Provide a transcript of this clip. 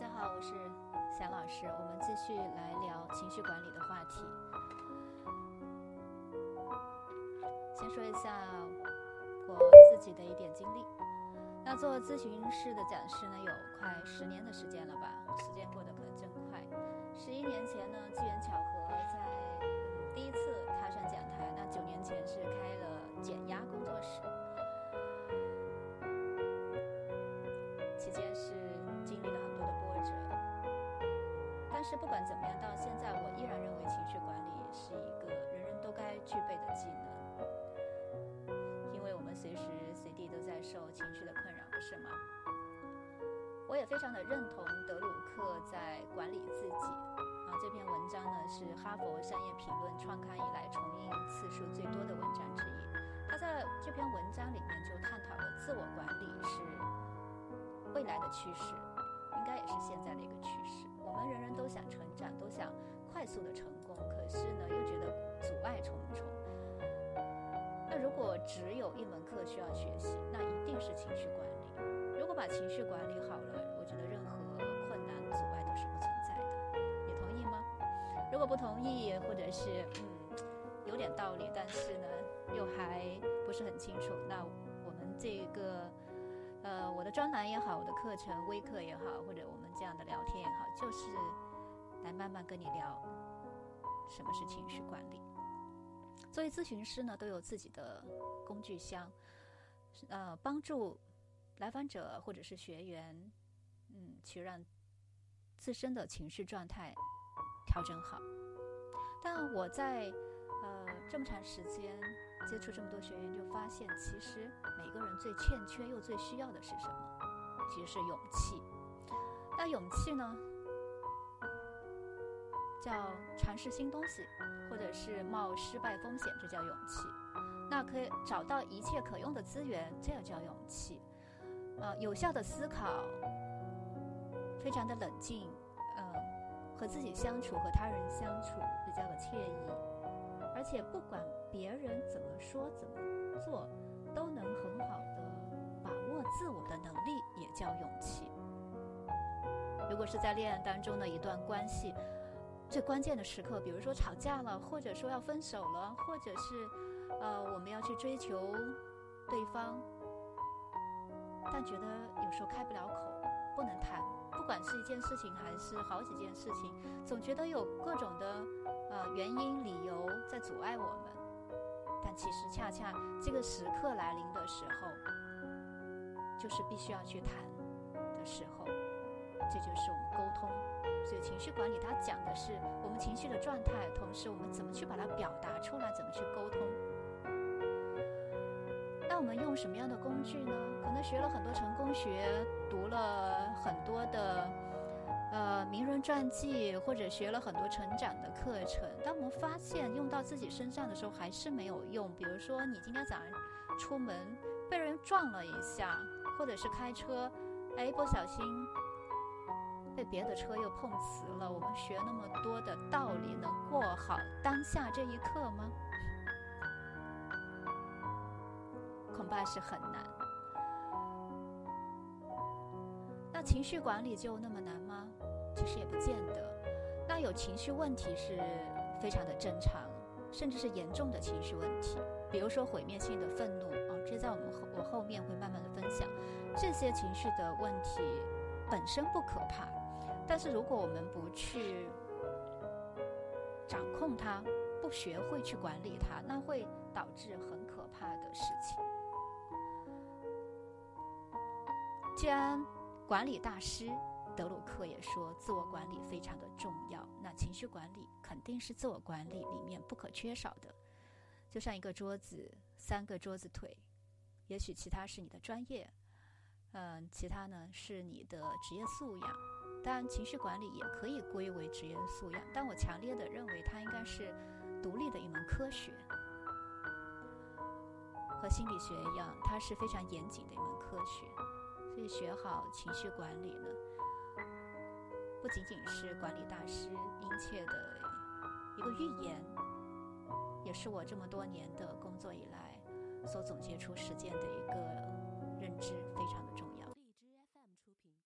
大家好，我是祥老师，我们继续来聊情绪管理的话题。先说一下我自己的一点经历。那做咨询师的讲师呢，有快十年的时间了吧？时间过得可真快。十一年前呢，机缘巧合，在第一次踏上讲台。那九年前是开了是不管怎么样，到现在我依然认为情绪管理是一个人人都该具备的技能。因为我们随时随地都在受情绪的困扰，不是吗？我也非常的认同德鲁克在《管理自己》啊这篇文章呢，是哈佛商业评论创刊以来重印次数最多的文章之一。他在这篇文章里面就探讨了自我管理是未来的趋势，应该也是现在的一个趋势。快速的成功，可是呢，又觉得阻碍重重。那如果只有一门课需要学习，那一定是情绪管理。如果把情绪管理好了，我觉得任何困难阻碍都是不存在的。你同意吗？如果不同意，或者是嗯有点道理，但是呢又还不是很清楚，那我们这个呃我的专栏也好，我的课程微课也好，或者我们这样的聊天也好，就是来慢慢跟你聊什么是情绪管理。作为咨询师呢，都有自己的工具箱，呃，帮助来访者或者是学员，嗯，去让自身的情绪状态调整好。但我在呃这么长时间接触这么多学员，就发现其实每个人最欠缺又最需要的是什么？其实是勇气。那勇气呢？叫尝试新东西，或者是冒失败风险，这叫勇气。那可以找到一切可用的资源，这也叫勇气。呃，有效的思考，非常的冷静，呃，和自己相处，和他人相处比较的惬意，而且不管别人怎么说怎么做，都能很好的把握自我的能力，也叫勇气。如果是在恋爱当中的一段关系。最关键的时刻，比如说吵架了，或者说要分手了，或者是，呃，我们要去追求对方，但觉得有时候开不了口，不能谈。不管是一件事情还是好几件事情，总觉得有各种的呃原因、理由在阻碍我们。但其实恰恰这个时刻来临的时候，就是必须要去谈的时候。这就是我们沟通。所以情绪管理它讲的是我们情绪的状态，同时我们怎么去把它表达出来，怎么去沟通。那我们用什么样的工具呢？可能学了很多成功学，读了很多的呃名人传记，或者学了很多成长的课程。当我们发现用到自己身上的时候，还是没有用。比如说你今天早上出门被人撞了一下，或者是开车，哎，不小心。被别的车又碰瓷了，我们学那么多的道理，能过好当下这一刻吗？恐怕是很难。那情绪管理就那么难吗？其实也不见得。那有情绪问题是非常的正常，甚至是严重的情绪问题，比如说毁灭性的愤怒啊，这在我们后我后面会慢慢的分享。这些情绪的问题本身不可怕。但是如果我们不去掌控它，不学会去管理它，那会导致很可怕的事情。既然管理大师德鲁克也说自我管理非常的重要，那情绪管理肯定是自我管理里面不可缺少的。就像一个桌子，三个桌子腿，也许其他是你的专业，嗯，其他呢是你的职业素养。当然，情绪管理也可以归为职业素养，但我强烈的认为它应该是独立的一门科学，和心理学一样，它是非常严谨的一门科学。所以学好情绪管理呢，不仅仅是管理大师殷切的一个预言，也是我这么多年的工作以来所总结出实践的一个认知，非常